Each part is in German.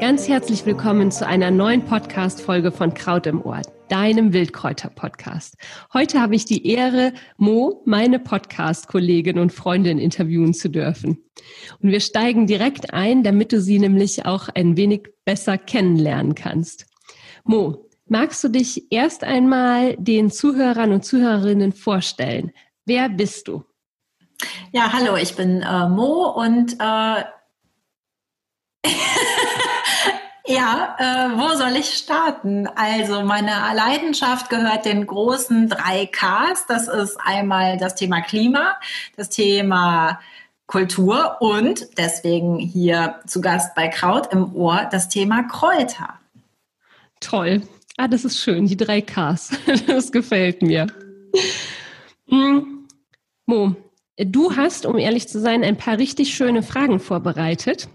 Ganz herzlich willkommen zu einer neuen Podcast-Folge von Kraut im Ohr, deinem Wildkräuter-Podcast. Heute habe ich die Ehre, Mo, meine Podcast-Kollegin und Freundin, interviewen zu dürfen. Und wir steigen direkt ein, damit du sie nämlich auch ein wenig besser kennenlernen kannst. Mo, magst du dich erst einmal den Zuhörern und Zuhörerinnen vorstellen? Wer bist du? Ja, hallo, ich bin äh, Mo und äh Ja, äh, wo soll ich starten? Also meine Leidenschaft gehört den großen drei Ks. Das ist einmal das Thema Klima, das Thema Kultur und deswegen hier zu Gast bei Kraut im Ohr das Thema Kräuter. Toll. Ah, das ist schön, die drei Ks. Das gefällt mir. Hm. Mo, du hast, um ehrlich zu sein, ein paar richtig schöne Fragen vorbereitet.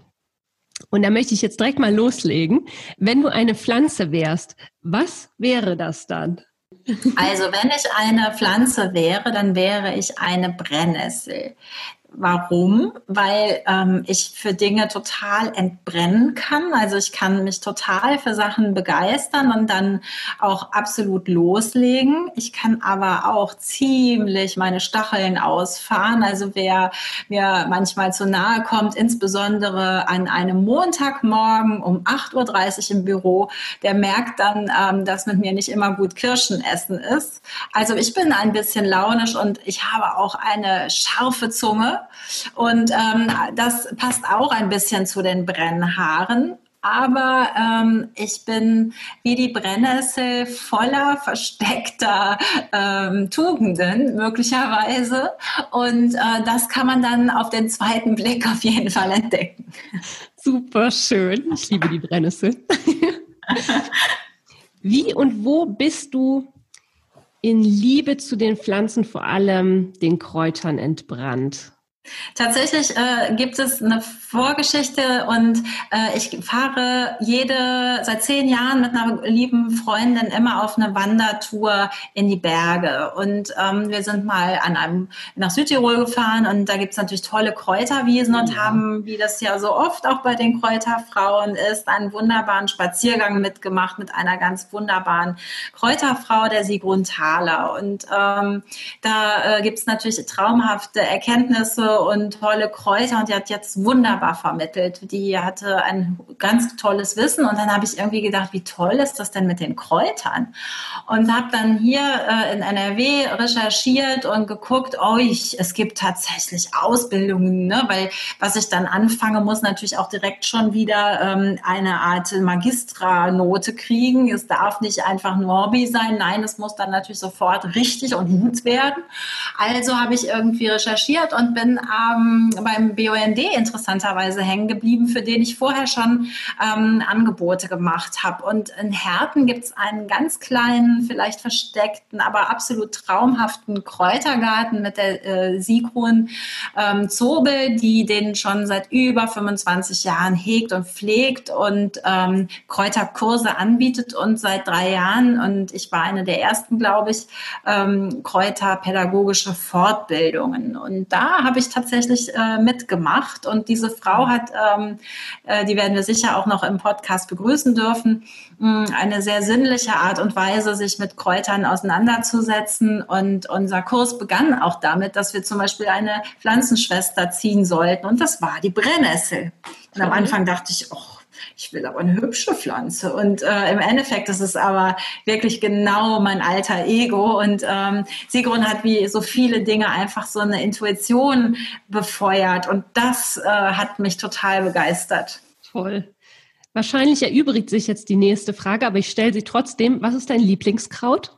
Und da möchte ich jetzt direkt mal loslegen. Wenn du eine Pflanze wärst, was wäre das dann? Also wenn ich eine Pflanze wäre, dann wäre ich eine Brennnessel. Warum? Weil ähm, ich für Dinge total entbrennen kann. Also ich kann mich total für Sachen begeistern und dann auch absolut loslegen. Ich kann aber auch ziemlich meine Stacheln ausfahren. Also wer mir manchmal zu nahe kommt, insbesondere an einem Montagmorgen um 8.30 Uhr im Büro, der merkt dann, ähm, dass mit mir nicht immer gut Kirschen essen ist. Also ich bin ein bisschen launisch und ich habe auch eine scharfe Zunge. Und ähm, das passt auch ein bisschen zu den Brennhaaren. Aber ähm, ich bin wie die Brennnessel voller versteckter ähm, Tugenden möglicherweise. Und äh, das kann man dann auf den zweiten Blick auf jeden Fall entdecken. Super schön. Ich liebe die Brennnessel. Wie und wo bist du in Liebe zu den Pflanzen, vor allem den Kräutern, entbrannt? Tatsächlich äh, gibt es eine Vorgeschichte und äh, ich fahre jede seit zehn Jahren mit einer lieben Freundin immer auf eine Wandertour in die Berge und ähm, wir sind mal an einem nach Südtirol gefahren und da gibt es natürlich tolle Kräuterwiesen und ja. haben, wie das ja so oft auch bei den Kräuterfrauen ist, einen wunderbaren Spaziergang mitgemacht mit einer ganz wunderbaren Kräuterfrau, der Sigrun Thaler und ähm, da äh, gibt es natürlich traumhafte Erkenntnisse und tolle Kräuter und die hat jetzt wunderbar vermittelt. Die hatte ein ganz tolles Wissen und dann habe ich irgendwie gedacht, wie toll ist das denn mit den Kräutern? Und habe dann hier äh, in NRW recherchiert und geguckt, oh, es gibt tatsächlich Ausbildungen, ne? weil was ich dann anfange, muss natürlich auch direkt schon wieder ähm, eine Art Magistra-Note kriegen. Es darf nicht einfach nur Hobby sein, nein, es muss dann natürlich sofort richtig und gut werden. Also habe ich irgendwie recherchiert und bin ähm, beim BUND interessanterweise hängen geblieben, für den ich vorher schon ähm, Angebote gemacht habe. Und in Herten gibt es einen ganz kleinen, vielleicht versteckten, aber absolut traumhaften Kräutergarten mit der äh, Sigrun ähm, Zobel, die den schon seit über 25 Jahren hegt und pflegt und ähm, Kräuterkurse anbietet und seit drei Jahren, und ich war eine der ersten, glaube ich, ähm, Kräuterpädagogische Fortbildungen. Und da habe ich tatsächlich äh, mitgemacht. Und diese Frau hat, ähm, äh, die werden wir sicher auch noch im Podcast begrüßen dürfen, mh, eine sehr sinnliche Art und Weise, sich mit Kräutern auseinanderzusetzen. Und unser Kurs begann auch damit, dass wir zum Beispiel eine Pflanzenschwester ziehen sollten. Und das war die Brennnessel. Und am Anfang dachte ich, oh, ich will aber eine hübsche Pflanze. Und äh, im Endeffekt ist es aber wirklich genau mein alter Ego. Und ähm, Sigrun hat wie so viele Dinge einfach so eine Intuition befeuert. Und das äh, hat mich total begeistert. Toll. Wahrscheinlich erübrigt sich jetzt die nächste Frage, aber ich stelle sie trotzdem. Was ist dein Lieblingskraut?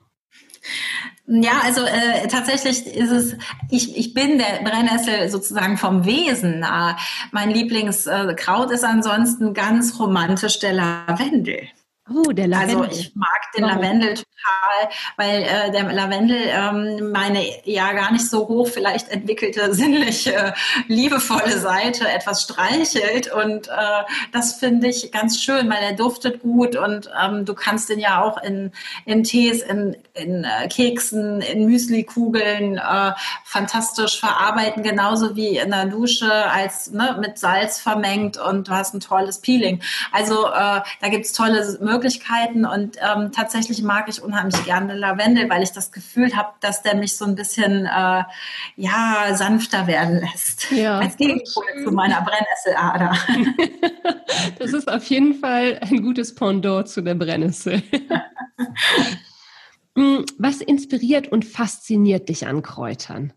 Ja, also äh, tatsächlich ist es, ich, ich bin der Brennnessel sozusagen vom Wesen nah. Mein Lieblingskraut äh, ist ansonsten ganz romantisch der Lavendel. Oh, der Lavendel. Also ich mag den Warum? Lavendel total, weil äh, der Lavendel ähm, meine ja gar nicht so hoch vielleicht entwickelte sinnliche, liebevolle Seite etwas streichelt und äh, das finde ich ganz schön, weil er duftet gut und ähm, du kannst den ja auch in, in Tees, in, in äh, Keksen, in Müslikugeln äh, fantastisch verarbeiten, genauso wie in der Dusche als ne, mit Salz vermengt und du hast ein tolles Peeling. Also äh, da gibt's tolle Möglichkeiten Möglichkeiten und ähm, tatsächlich mag ich unheimlich gerne Lavendel, weil ich das Gefühl habe, dass der mich so ein bisschen äh, ja sanfter werden lässt. Ja. Als Gegenpol zu meiner Brennnesselader. das ist auf jeden Fall ein gutes Pendant zu der Brennnessel. Hm, was inspiriert und fasziniert dich an Kräutern?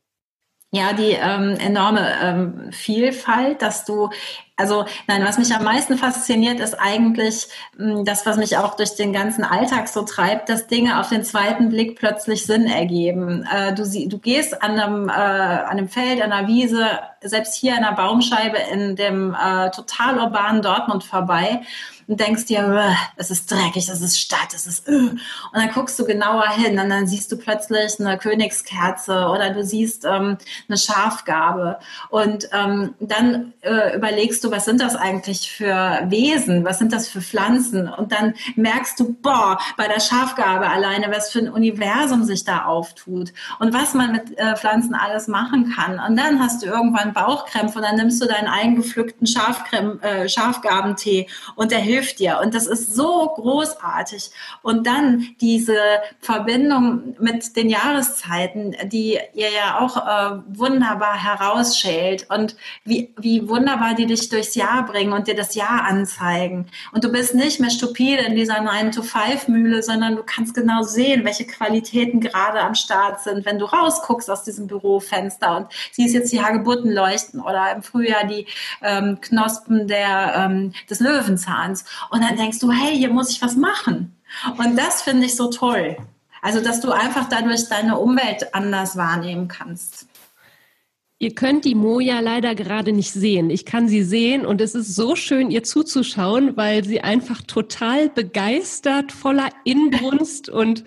Ja, die ähm, enorme ähm, Vielfalt, dass du, also nein, was mich am meisten fasziniert, ist eigentlich mh, hm, das, was mich auch durch den ganzen Alltag so treibt, dass Dinge auf den zweiten Blick plötzlich Sinn ergeben. Äh, du, sie, du gehst an einem, äh, an einem Feld, an einer Wiese, selbst hier an einer Baumscheibe in dem äh, total urbanen Dortmund vorbei und denkst dir, es ist dreckig, es ist Stadt, es ist, und dann guckst du genauer hin und dann siehst du plötzlich eine Königskerze oder du siehst ähm, eine Schafgabe und ähm, dann äh, überlegst du, was sind das eigentlich für Wesen, was sind das für Pflanzen? Und dann merkst du, boah, bei der Schafgabe alleine, was für ein Universum sich da auftut und was man mit äh, Pflanzen alles machen kann. Und dann hast du irgendwann Bauchkrämpfe und dann nimmst du deinen eingepflückten äh, Schafgabentee und der hilft hilft dir. Und das ist so großartig. Und dann diese Verbindung mit den Jahreszeiten, die ihr ja auch äh, wunderbar herausschält und wie, wie wunderbar die dich durchs Jahr bringen und dir das Jahr anzeigen. Und du bist nicht mehr stupide in dieser 9-to-5-Mühle, sondern du kannst genau sehen, welche Qualitäten gerade am Start sind, wenn du rausguckst aus diesem Bürofenster und siehst jetzt die Hagebutten leuchten oder im Frühjahr die ähm, Knospen der, ähm, des Löwenzahns. Und dann denkst du, hey, hier muss ich was machen. Und das finde ich so toll. Also, dass du einfach dadurch deine Umwelt anders wahrnehmen kannst. Ihr könnt die Moja leider gerade nicht sehen. Ich kann sie sehen und es ist so schön, ihr zuzuschauen, weil sie einfach total begeistert, voller Inbrunst und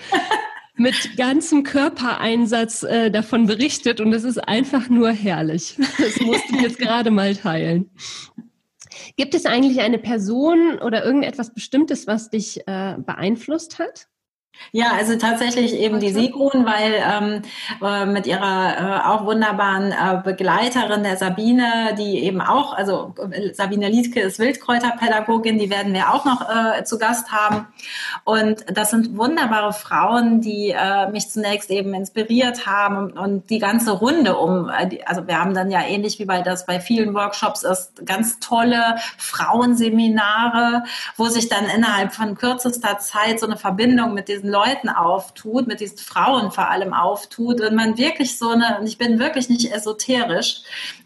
mit ganzem Körpereinsatz äh, davon berichtet und es ist einfach nur herrlich. Das musste ich jetzt gerade mal teilen. Gibt es eigentlich eine Person oder irgendetwas Bestimmtes, was dich äh, beeinflusst hat? Ja, also tatsächlich eben die Sigrun, weil ähm, äh, mit ihrer äh, auch wunderbaren äh, Begleiterin der Sabine, die eben auch, also Sabine Liedke ist Wildkräuterpädagogin, die werden wir auch noch äh, zu Gast haben. Und das sind wunderbare Frauen, die äh, mich zunächst eben inspiriert haben und, und die ganze Runde um, äh, also wir haben dann ja ähnlich wie bei das bei vielen Workshops ist, ganz tolle Frauenseminare, wo sich dann innerhalb von kürzester Zeit so eine Verbindung mit diesen diesen Leuten auftut, mit diesen Frauen vor allem auftut und man wirklich so eine, und ich bin wirklich nicht esoterisch,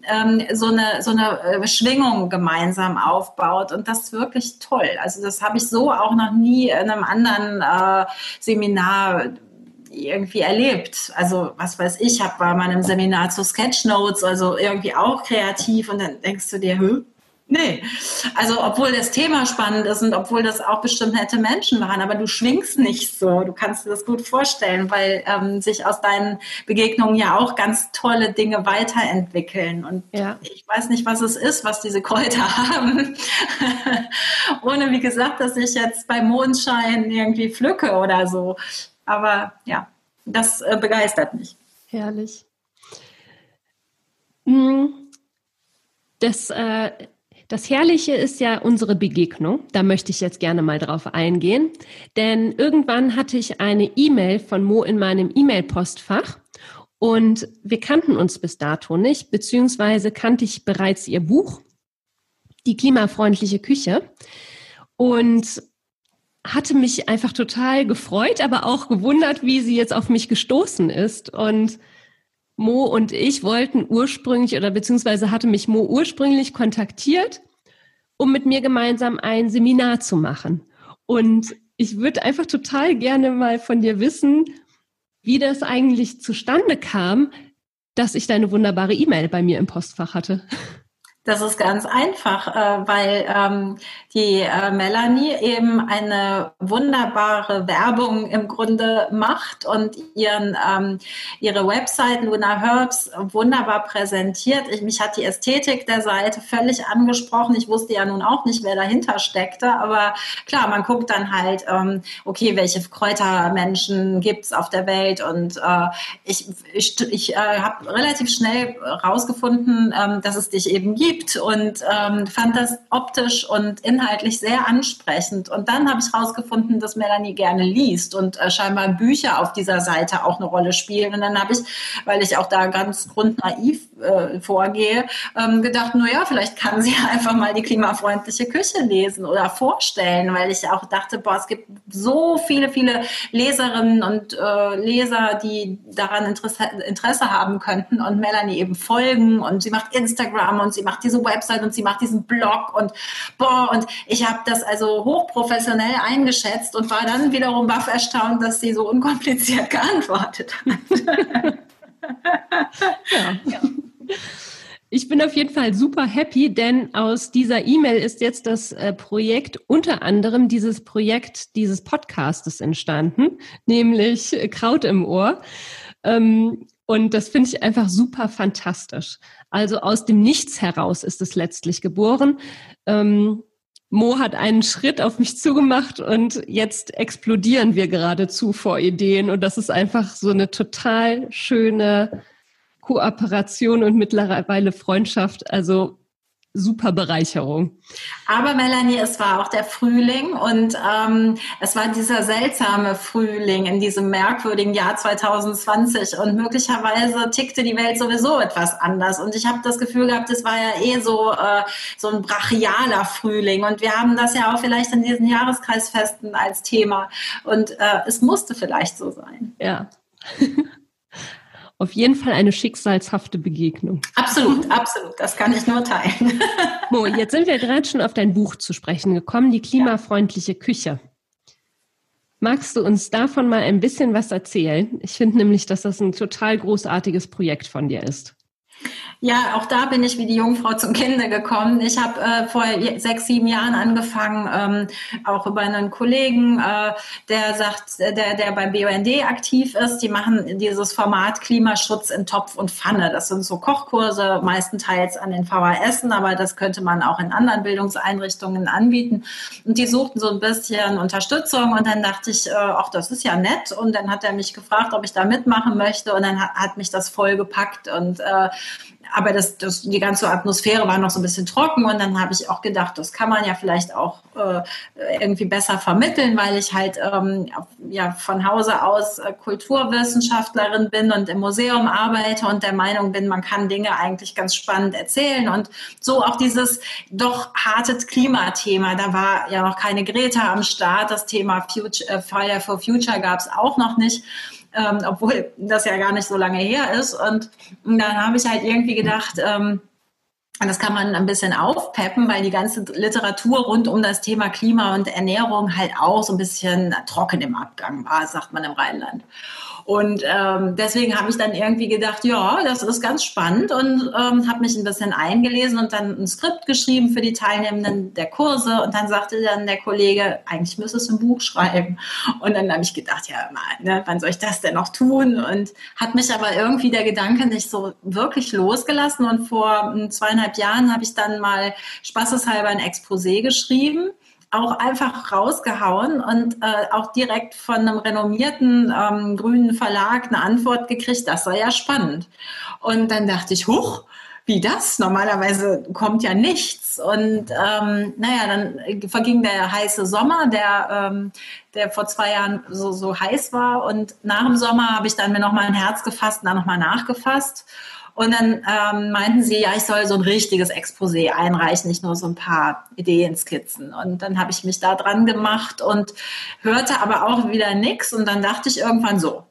ähm, so eine, so eine äh, Schwingung gemeinsam aufbaut und das ist wirklich toll. Also das habe ich so auch noch nie in einem anderen äh, Seminar irgendwie erlebt. Also was weiß ich, habe bei meinem Seminar zu Sketchnotes, also irgendwie auch kreativ und dann denkst du dir, Hö? Nee, also obwohl das Thema spannend ist und obwohl das auch bestimmt nette Menschen waren, aber du schwingst nicht so. Du kannst dir das gut vorstellen, weil ähm, sich aus deinen Begegnungen ja auch ganz tolle Dinge weiterentwickeln. Und ja. ich weiß nicht, was es ist, was diese Kräuter haben. Ohne, wie gesagt, dass ich jetzt bei Mondschein irgendwie pflücke oder so. Aber ja, das äh, begeistert mich. Herrlich. Hm, das äh das Herrliche ist ja unsere Begegnung. Da möchte ich jetzt gerne mal drauf eingehen. Denn irgendwann hatte ich eine E-Mail von Mo in meinem E-Mail-Postfach und wir kannten uns bis dato nicht, beziehungsweise kannte ich bereits ihr Buch, Die klimafreundliche Küche. Und hatte mich einfach total gefreut, aber auch gewundert, wie sie jetzt auf mich gestoßen ist. Und Mo und ich wollten ursprünglich oder beziehungsweise hatte mich Mo ursprünglich kontaktiert, um mit mir gemeinsam ein Seminar zu machen. Und ich würde einfach total gerne mal von dir wissen, wie das eigentlich zustande kam, dass ich deine wunderbare E-Mail bei mir im Postfach hatte. Das ist ganz einfach, äh, weil ähm, die äh, Melanie eben eine wunderbare Werbung im Grunde macht und ihren ähm, ihre Website Luna Herbs wunderbar präsentiert. Ich, mich hat die Ästhetik der Seite völlig angesprochen. Ich wusste ja nun auch nicht, wer dahinter steckte, aber klar, man guckt dann halt, ähm, okay, welche Kräutermenschen gibt's auf der Welt und äh, ich, ich, ich habe relativ schnell rausgefunden, ähm, dass es dich eben gibt geliebt und ähm, fand das optisch und inhaltlich sehr ansprechend. Und dann habe ich herausgefunden, dass Melanie gerne liest und äh, scheinbar Bücher auf dieser Seite auch eine Rolle spielen. Und dann habe ich, weil ich auch da ganz grundnaiv äh, vorgehe, ähm, gedacht, nur ja, vielleicht kann sie einfach mal die klimafreundliche Küche lesen oder vorstellen, weil ich auch dachte, boah, es gibt so viele, viele Leserinnen und äh, Leser, die daran Interesse, Interesse haben könnten und Melanie eben folgen und sie macht Instagram und sie macht diese Website und sie macht diesen Blog und boah, und ich habe das also hochprofessionell eingeschätzt und war dann wiederum baff erstaunt, dass sie so unkompliziert geantwortet hat. ja. ja. Ich bin auf jeden Fall super happy, denn aus dieser E-Mail ist jetzt das äh, Projekt, unter anderem dieses Projekt dieses Podcastes entstanden, nämlich Kraut im Ohr. Ähm, und das finde ich einfach super fantastisch. Also aus dem Nichts heraus ist es letztlich geboren. Ähm, Mo hat einen Schritt auf mich zugemacht und jetzt explodieren wir geradezu vor Ideen. Und das ist einfach so eine total schöne Kooperation und mittlerweile Freundschaft. Also super Bereicherung. Aber Melanie, es war auch der Frühling und ähm, es war dieser seltsame Frühling in diesem merkwürdigen Jahr 2020 und möglicherweise tickte die Welt sowieso etwas anders und ich habe das Gefühl gehabt, es war ja eh so äh, so ein brachialer Frühling und wir haben das ja auch vielleicht in diesen Jahreskreisfesten als Thema und äh, es musste vielleicht so sein. Ja. auf jeden Fall eine schicksalshafte Begegnung. Absolut, absolut. Das kann ich nur teilen. Mo, jetzt sind wir gerade schon auf dein Buch zu sprechen gekommen, die klimafreundliche Küche. Magst du uns davon mal ein bisschen was erzählen? Ich finde nämlich, dass das ein total großartiges Projekt von dir ist. Ja, auch da bin ich wie die Jungfrau zum Kinde gekommen. Ich habe äh, vor sechs, sieben Jahren angefangen, ähm, auch über einen Kollegen, äh, der sagt, der, der beim BUND aktiv ist, die machen dieses Format Klimaschutz in Topf und Pfanne. Das sind so Kochkurse, meistenteils an den VHSen, aber das könnte man auch in anderen Bildungseinrichtungen anbieten. Und die suchten so ein bisschen Unterstützung und dann dachte ich, äh, ach, das ist ja nett. Und dann hat er mich gefragt, ob ich da mitmachen möchte und dann hat, hat mich das voll gepackt und äh, aber das, das, die ganze Atmosphäre war noch so ein bisschen trocken und dann habe ich auch gedacht, das kann man ja vielleicht auch äh, irgendwie besser vermitteln, weil ich halt ähm, ja von Hause aus äh, Kulturwissenschaftlerin bin und im Museum arbeite und der Meinung bin, man kann Dinge eigentlich ganz spannend erzählen und so auch dieses doch harte Klimathema. Da war ja noch keine Greta am Start, das Thema Future, äh, Fire for Future gab es auch noch nicht ähm, obwohl das ja gar nicht so lange her ist. Und dann habe ich halt irgendwie gedacht, ähm, das kann man ein bisschen aufpeppen, weil die ganze Literatur rund um das Thema Klima und Ernährung halt auch so ein bisschen trocken im Abgang war, sagt man im Rheinland. Und ähm, deswegen habe ich dann irgendwie gedacht, ja, das ist ganz spannend und ähm, habe mich ein bisschen eingelesen und dann ein Skript geschrieben für die Teilnehmenden der Kurse. Und dann sagte dann der Kollege, eigentlich müsstest du ein Buch schreiben. Und dann habe ich gedacht, ja, ne, wann soll ich das denn noch tun? Und hat mich aber irgendwie der Gedanke nicht so wirklich losgelassen. Und vor hm, zweieinhalb Jahren habe ich dann mal spaßeshalber ein Exposé geschrieben auch einfach rausgehauen und äh, auch direkt von einem renommierten ähm, grünen Verlag eine Antwort gekriegt, das sei ja spannend. Und dann dachte ich, huch, wie das? Normalerweise kommt ja nichts. Und ähm, naja, dann verging der heiße Sommer, der, ähm, der vor zwei Jahren so, so heiß war. Und nach dem Sommer habe ich dann mir nochmal ein Herz gefasst und dann nochmal nachgefasst. Und dann ähm, meinten sie, ja, ich soll so ein richtiges Exposé einreichen, nicht nur so ein paar Ideenskizzen. Und dann habe ich mich da dran gemacht und hörte aber auch wieder nichts. Und dann dachte ich irgendwann so,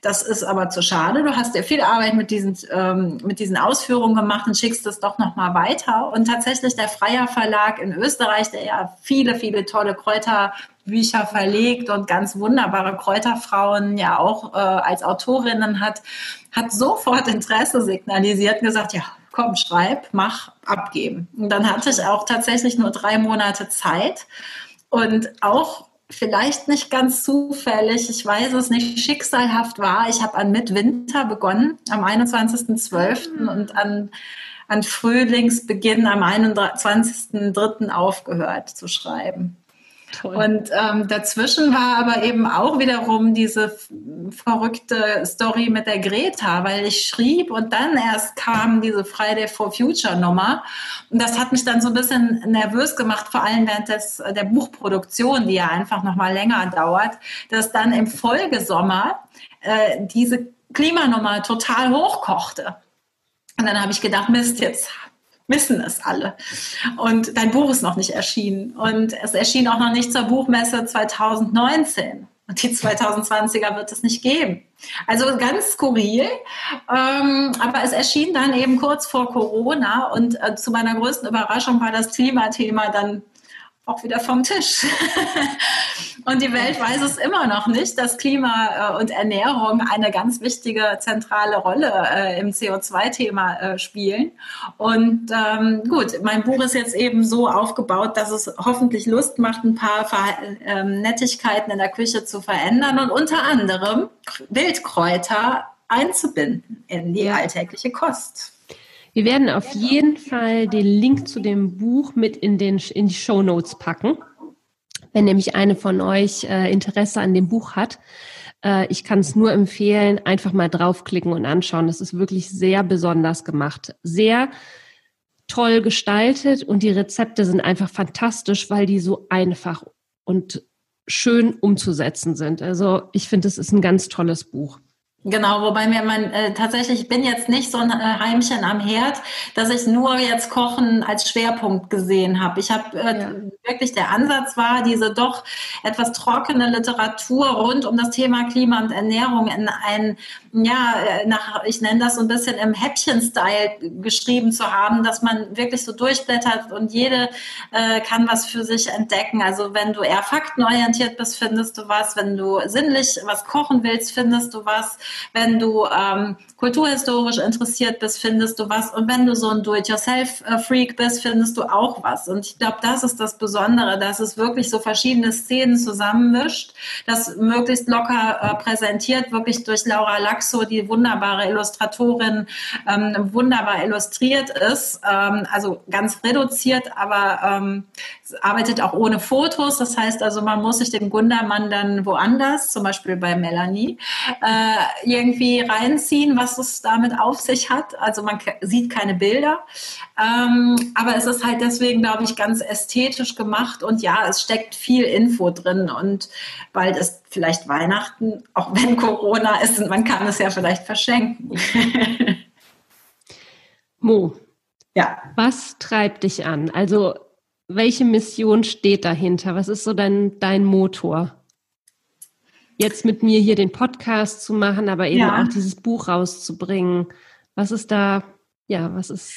das ist aber zu schade. Du hast ja viel Arbeit mit diesen, ähm, mit diesen Ausführungen gemacht und schickst es doch nochmal weiter. Und tatsächlich der Freier Verlag in Österreich, der ja viele, viele tolle Kräuter Bücher verlegt und ganz wunderbare Kräuterfrauen ja auch äh, als Autorinnen hat, hat sofort Interesse signalisiert und gesagt, ja, komm, schreib, mach, abgeben. Und dann hatte ich auch tatsächlich nur drei Monate Zeit und auch vielleicht nicht ganz zufällig, ich weiß es nicht, schicksalhaft war. Ich habe an Mitwinter begonnen, am 21.12. und an, an Frühlingsbeginn am 21.03. aufgehört zu schreiben. Toll. Und ähm, dazwischen war aber eben auch wiederum diese verrückte Story mit der Greta, weil ich schrieb und dann erst kam diese Friday for Future Nummer. Und das hat mich dann so ein bisschen nervös gemacht, vor allem während des, der Buchproduktion, die ja einfach noch mal länger dauert, dass dann im Folgesommer äh, diese Klimanummer total hochkochte. Und dann habe ich gedacht, Mist, jetzt wissen es alle. Und dein Buch ist noch nicht erschienen. Und es erschien auch noch nicht zur Buchmesse 2019. Und die 2020er wird es nicht geben. Also ganz skurril. Ähm, aber es erschien dann eben kurz vor Corona. Und äh, zu meiner größten Überraschung war das Klimathema dann auch wieder vom Tisch. und die Welt weiß es immer noch nicht, dass Klima äh, und Ernährung eine ganz wichtige zentrale Rolle äh, im CO2-Thema äh, spielen. Und ähm, gut, mein Buch ist jetzt eben so aufgebaut, dass es hoffentlich Lust macht, ein paar Ver ähm, Nettigkeiten in der Küche zu verändern und unter anderem Wildkräuter einzubinden in die alltägliche Kost. Wir werden auf jeden Fall den Link zu dem Buch mit in, den, in die Show Notes packen. Wenn nämlich eine von euch äh, Interesse an dem Buch hat, äh, ich kann es nur empfehlen, einfach mal draufklicken und anschauen. Das ist wirklich sehr besonders gemacht. Sehr toll gestaltet und die Rezepte sind einfach fantastisch, weil die so einfach und schön umzusetzen sind. Also ich finde, es ist ein ganz tolles Buch. Genau, wobei mir man äh, tatsächlich, ich bin jetzt nicht so ein äh, Heimchen am Herd, dass ich nur jetzt Kochen als Schwerpunkt gesehen habe. Ich habe äh, ja. wirklich der Ansatz war, diese doch etwas trockene Literatur rund um das Thema Klima und Ernährung in ein, ja, äh, nach, ich nenne das so ein bisschen im Häppchen-Style geschrieben zu haben, dass man wirklich so durchblättert und jede äh, kann was für sich entdecken. Also wenn du eher faktenorientiert bist, findest du was. Wenn du sinnlich was kochen willst, findest du was. Wenn du ähm, kulturhistorisch interessiert bist, findest du was. Und wenn du so ein Do-it-yourself-Freak bist, findest du auch was. Und ich glaube, das ist das Besondere, dass es wirklich so verschiedene Szenen zusammenmischt, das möglichst locker äh, präsentiert, wirklich durch Laura Laxo, die wunderbare Illustratorin, ähm, wunderbar illustriert ist. Ähm, also ganz reduziert, aber ähm, arbeitet auch ohne Fotos. Das heißt also, man muss sich den Gundermann dann woanders, zum Beispiel bei Melanie, äh, irgendwie reinziehen, was es damit auf sich hat. Also man sieht keine Bilder, ähm, aber es ist halt deswegen, glaube ich, ganz ästhetisch gemacht und ja, es steckt viel Info drin und bald ist vielleicht Weihnachten, auch wenn Corona ist und man kann es ja vielleicht verschenken. Mo, ja. Was treibt dich an? Also welche Mission steht dahinter? Was ist so dein, dein Motor? Jetzt mit mir hier den Podcast zu machen, aber eben ja. auch dieses Buch rauszubringen. Was ist da, ja, was ist.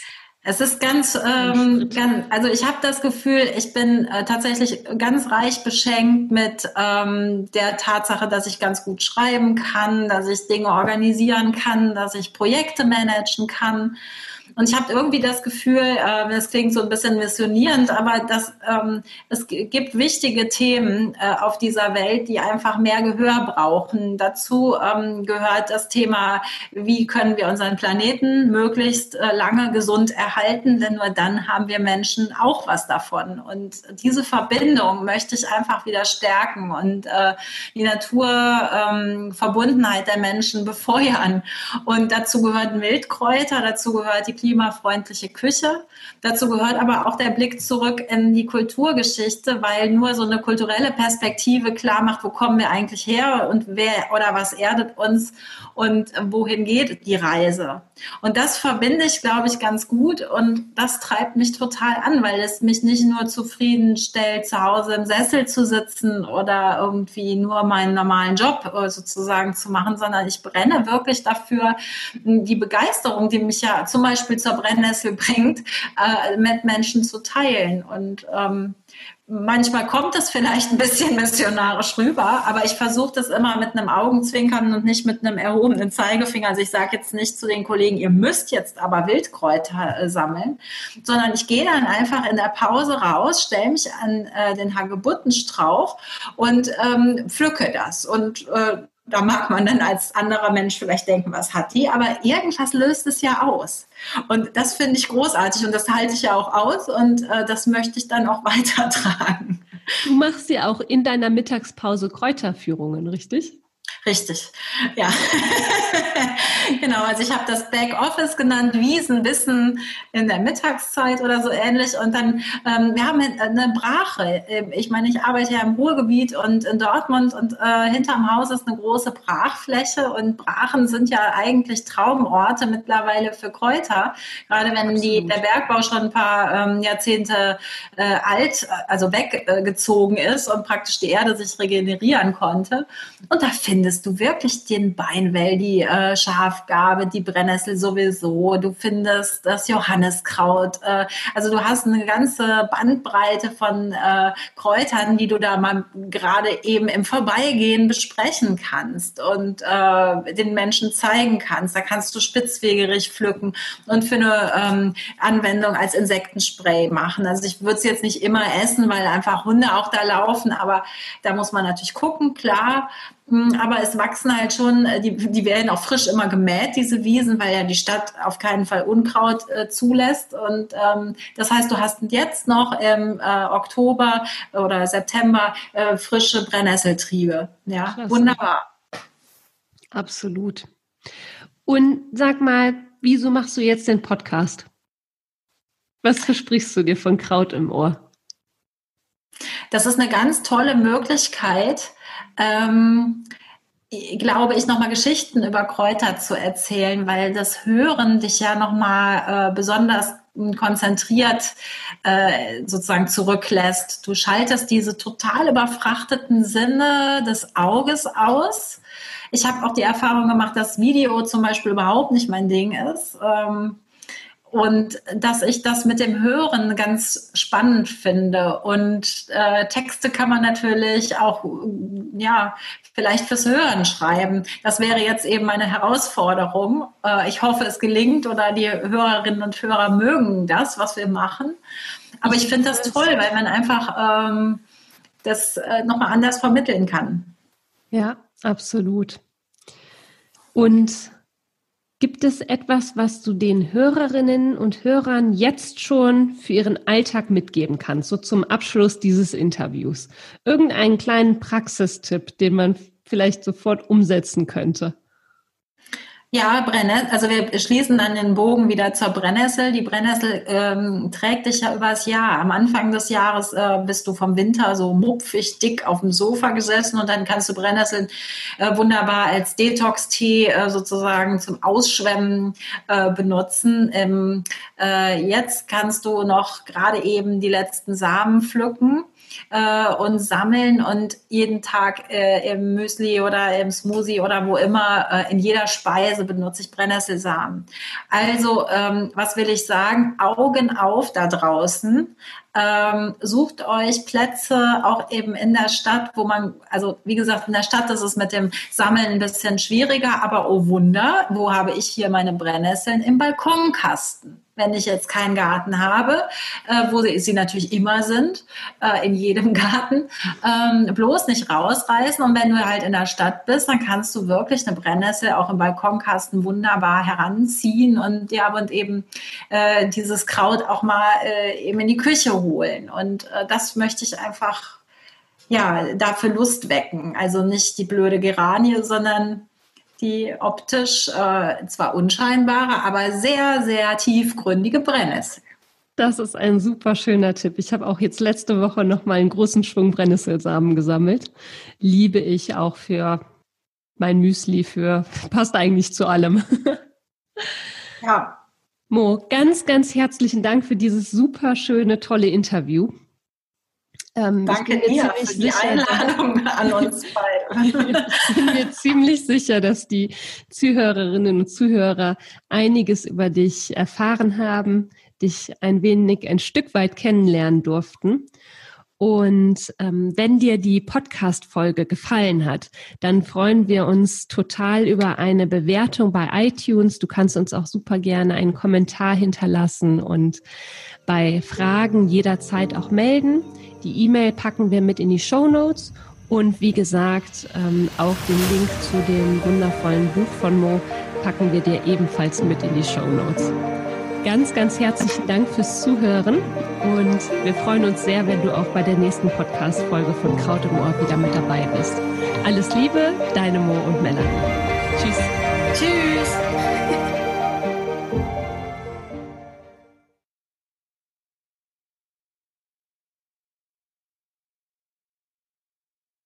Es ist ganz, ähm, ganz also ich habe das Gefühl, ich bin äh, tatsächlich ganz reich beschenkt mit ähm, der Tatsache, dass ich ganz gut schreiben kann, dass ich Dinge organisieren kann, dass ich Projekte managen kann. Und ich habe irgendwie das Gefühl, äh, das klingt so ein bisschen missionierend, aber dass, ähm, es gibt wichtige Themen äh, auf dieser Welt, die einfach mehr Gehör brauchen. Dazu ähm, gehört das Thema, wie können wir unseren Planeten möglichst äh, lange gesund erhalten, denn nur dann haben wir Menschen auch was davon. Und diese Verbindung möchte ich einfach wieder stärken und äh, die Naturverbundenheit ähm, der Menschen befeuern. Und dazu gehören Wildkräuter, dazu gehört die klimafreundliche Küche. Dazu gehört aber auch der Blick zurück in die Kulturgeschichte, weil nur so eine kulturelle Perspektive klar macht, wo kommen wir eigentlich her und wer oder was erdet uns und wohin geht die Reise. Und das verbinde ich, glaube ich, ganz gut und das treibt mich total an, weil es mich nicht nur zufriedenstellt, zu Hause im Sessel zu sitzen oder irgendwie nur meinen normalen Job äh, sozusagen zu machen, sondern ich brenne wirklich dafür, die Begeisterung, die mich ja zum Beispiel zur Brennnessel bringt, äh, mit Menschen zu teilen. Und ähm, manchmal kommt es vielleicht ein bisschen missionarisch rüber, aber ich versuche das immer mit einem Augenzwinkern und nicht mit einem erhobenen Zeigefinger. Also ich sage jetzt nicht zu den Kollegen, ihr müsst jetzt aber Wildkräuter äh, sammeln, sondern ich gehe dann einfach in der Pause raus, stelle mich an äh, den Hagebuttenstrauch und ähm, pflücke das. Und äh, da mag man dann als anderer Mensch vielleicht denken, was hat die, aber irgendwas löst es ja aus. Und das finde ich großartig und das halte ich ja auch aus und äh, das möchte ich dann auch weitertragen. Du machst ja auch in deiner Mittagspause Kräuterführungen, richtig? Richtig, ja. genau, also ich habe das Backoffice genannt, Wiesenwissen in der Mittagszeit oder so ähnlich. Und dann, ähm, wir haben eine Brache. Ich meine, ich arbeite ja im Ruhrgebiet und in Dortmund und äh, hinterm Haus ist eine große Brachfläche und Brachen sind ja eigentlich Traumorte mittlerweile für Kräuter. Gerade wenn die, der Bergbau schon ein paar ähm, Jahrzehnte äh, alt, also weggezogen äh, ist und praktisch die Erde sich regenerieren konnte. Und da findest du wirklich den Beinwell, die äh, Schafgarbe, die Brennnessel sowieso. Du findest das Johanniskraut. Äh, also du hast eine ganze Bandbreite von äh, Kräutern, die du da mal gerade eben im Vorbeigehen besprechen kannst und äh, den Menschen zeigen kannst. Da kannst du Spitzwegerich pflücken und für eine ähm, Anwendung als Insektenspray machen. Also ich würde es jetzt nicht immer essen, weil einfach Hunde auch da laufen, aber da muss man natürlich gucken, klar. Hm, aber es wachsen halt schon, äh, die, die werden auch frisch immer gemäht, diese Wiesen, weil ja die Stadt auf keinen Fall Unkraut äh, zulässt. Und ähm, das heißt, du hast jetzt noch im äh, Oktober oder September äh, frische Brennnesseltriebe. Ja, Klasse. wunderbar. Absolut. Und sag mal, wieso machst du jetzt den Podcast? Was versprichst du dir von Kraut im Ohr? Das ist eine ganz tolle Möglichkeit, ähm, glaube ich, nochmal Geschichten über Kräuter zu erzählen, weil das Hören dich ja nochmal äh, besonders konzentriert äh, sozusagen zurücklässt. Du schaltest diese total überfrachteten Sinne des Auges aus. Ich habe auch die Erfahrung gemacht, dass Video zum Beispiel überhaupt nicht mein Ding ist. Ähm, und dass ich das mit dem Hören ganz spannend finde. Und äh, Texte kann man natürlich auch, ja, vielleicht fürs Hören schreiben. Das wäre jetzt eben meine Herausforderung. Äh, ich hoffe, es gelingt oder die Hörerinnen und Hörer mögen das, was wir machen. Aber ich finde das toll, weil man einfach ähm, das äh, nochmal anders vermitteln kann. Ja, absolut. Und Gibt es etwas, was du den Hörerinnen und Hörern jetzt schon für ihren Alltag mitgeben kannst, so zum Abschluss dieses Interviews? Irgendeinen kleinen Praxistipp, den man vielleicht sofort umsetzen könnte? Ja, Brennnessel, also wir schließen dann den Bogen wieder zur Brennnessel. Die Brennnessel ähm, trägt dich ja übers Jahr. Am Anfang des Jahres äh, bist du vom Winter so mupfig dick auf dem Sofa gesessen und dann kannst du Brennnesseln äh, wunderbar als Detox-Tee äh, sozusagen zum Ausschwemmen äh, benutzen. Ähm, äh, jetzt kannst du noch gerade eben die letzten Samen pflücken äh, und sammeln und jeden Tag im Müsli oder im Smoothie oder wo immer in jeder Speise benutze ich Brennnesselsamen. Also ähm, was will ich sagen? Augen auf da draußen. Ähm, sucht euch Plätze auch eben in der Stadt, wo man, also wie gesagt, in der Stadt ist es mit dem Sammeln ein bisschen schwieriger, aber oh Wunder, wo habe ich hier meine Brennnesseln? Im Balkonkasten wenn ich jetzt keinen Garten habe, äh, wo sie, sie, natürlich immer sind, äh, in jedem Garten, ähm, bloß nicht rausreißen. Und wenn du halt in der Stadt bist, dann kannst du wirklich eine Brennnessel auch im Balkonkasten wunderbar heranziehen und ja und eben äh, dieses Kraut auch mal äh, eben in die Küche holen. Und äh, das möchte ich einfach ja dafür Lust wecken. Also nicht die blöde Geranie, sondern die optisch äh, zwar unscheinbare, aber sehr, sehr tiefgründige Brennnessel. Das ist ein super schöner Tipp. Ich habe auch jetzt letzte Woche noch mal einen großen Schwung Brennnesselsamen gesammelt. Liebe ich auch für mein Müsli, für passt eigentlich zu allem. Ja. Mo, ganz, ganz herzlichen Dank für dieses super schöne, tolle Interview. Ähm, Danke dir für die sicher, Einladung an uns beide. ich bin mir ziemlich sicher, dass die Zuhörerinnen und Zuhörer einiges über dich erfahren haben, dich ein wenig, ein Stück weit kennenlernen durften. Und ähm, wenn dir die Podcast-Folge gefallen hat, dann freuen wir uns total über eine Bewertung bei iTunes. Du kannst uns auch super gerne einen Kommentar hinterlassen und bei Fragen jederzeit auch melden. Die E-Mail packen wir mit in die Show Notes. Und wie gesagt, ähm, auch den Link zu dem wundervollen Buch von Mo packen wir dir ebenfalls mit in die Show Notes. Ganz, ganz herzlichen Dank fürs Zuhören und wir freuen uns sehr, wenn du auch bei der nächsten Podcast-Folge von Kraut im Ohr wieder mit dabei bist. Alles Liebe, deine Mo und Melanie. Tschüss. Tschüss.